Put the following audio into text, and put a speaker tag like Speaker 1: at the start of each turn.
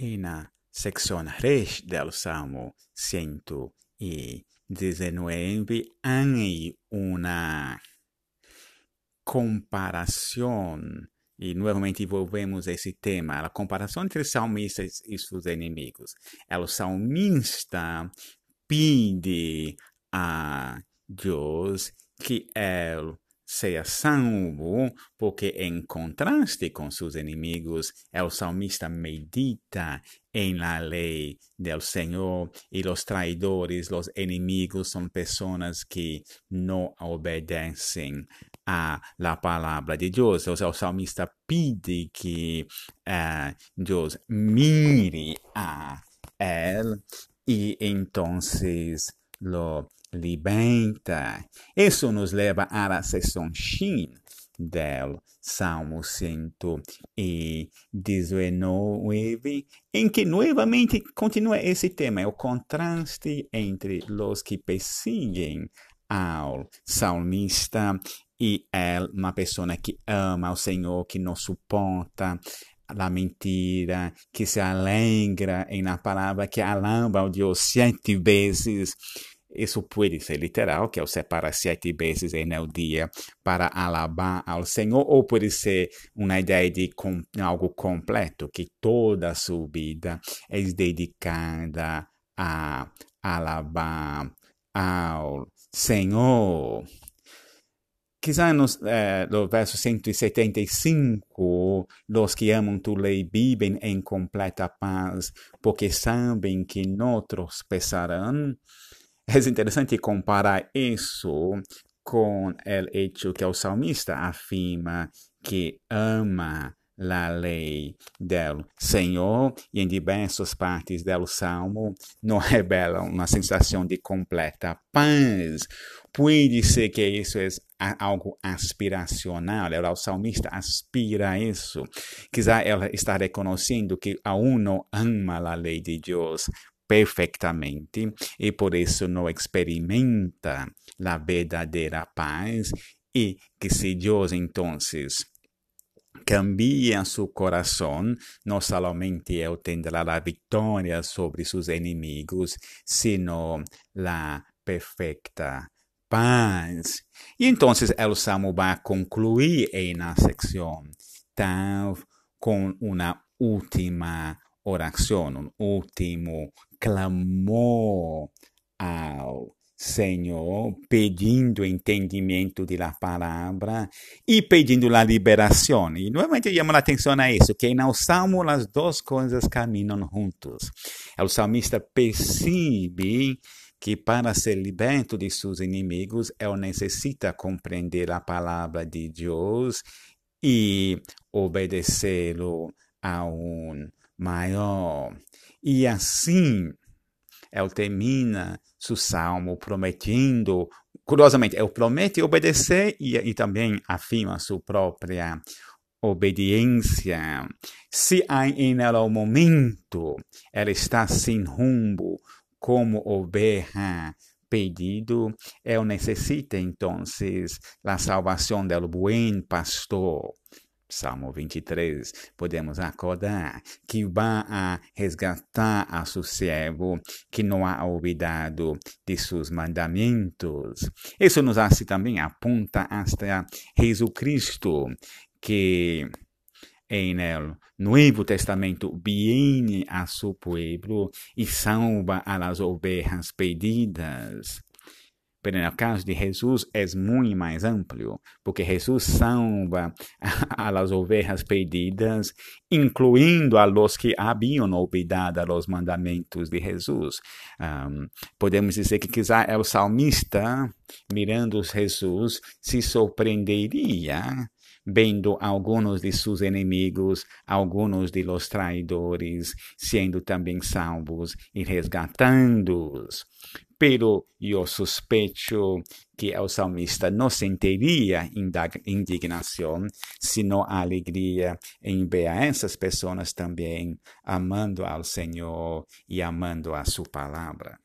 Speaker 1: na sección 3 del Salmo 119 hay una comparación e novamente volvemos a esse tema, a comparação entre salmistas e seus inimigos. O salmista pede a Deus que ele seja salvo, porque em contraste com seus inimigos, o salmista medita em la lei do Senhor e os traidores, os inimigos, são pessoas que não obedecem a la palavra de Deus. O salmista pede que uh, Deus mire a él e então lo liberta. Isso nos leva à sessão Shin del Salmo 119, em que novamente continua esse tema, é o contraste entre os que perseguem ao salmista e é uma pessoa que ama o Senhor, que não suporta a mentira, que se alegra em na palavra, que alaba o Deus sete vezes. Isso pode ser literal, que é o separa sete vezes em dia para alabar ao Senhor, ou pode ser uma ideia de com, algo completo, que toda a sua vida é dedicada a alabar ao Senhor. Quizá nos, eh, no verso 175, os que amam tu lei vivem em completa paz, porque sabem que não tropeçarão. É interessante comparar isso com o hecho que o salmista afirma que ama a lei do Senhor e em diversas partes do Salmo não revela uma sensação de completa paz. Pode ser que isso é algo aspiracional, o salmista aspira a isso. Quizá ela está reconhecendo que aún não ama a lei de Deus perfeitamente e por isso não experimenta a verdadeira paz e que se Deus então cambia su corazón, no solamente él tendrá la victoria sobre sus enemigos, sino la perfecta paz. E então o Salmo vai concluir na secção tal com uma última oração, um último clamor ao Senhor, pedindo entendimento da palavra e pedindo a liberação. E novamente chama a atenção a isso, que no Salmo as duas coisas caminham juntos. O salmista percebe que para ser liberto de seus inimigos, ele necessita compreender a palavra de Deus e obedecê-lo a um maior. E assim, ele termina seu salmo prometendo, curiosamente, ele promete obedecer e, e também afirma sua própria obediência. Se em ela o momento, ela está sem rumo, como oveja pedido, ele necessita então a salvação do bom pastor. Salmo 23, podemos acordar que vai a resgatar a seu servo que não ha olvidado de seus mandamentos. Isso nos hace também aponta hasta Jesus Cristo, que em Nuevo Testamento viene a su pueblo e salva a las ovejas perdidas. Pero no caso de Jesus é muito mais amplo, porque Jesus salva a las ovejas perdidas, incluindo a los que haviam olvidado os mandamentos de Jesus. Um, podemos dizer que quizá é o salmista, mirando Jesus, se surpreenderia vendo alguns de seus inimigos, alguns de los traidores, sendo também salvos e resgatando-os. Pero eu suspeito que o salmista não sentiria indignação, sino alegria em ver essas pessoas também amando ao Senhor e amando a sua palavra.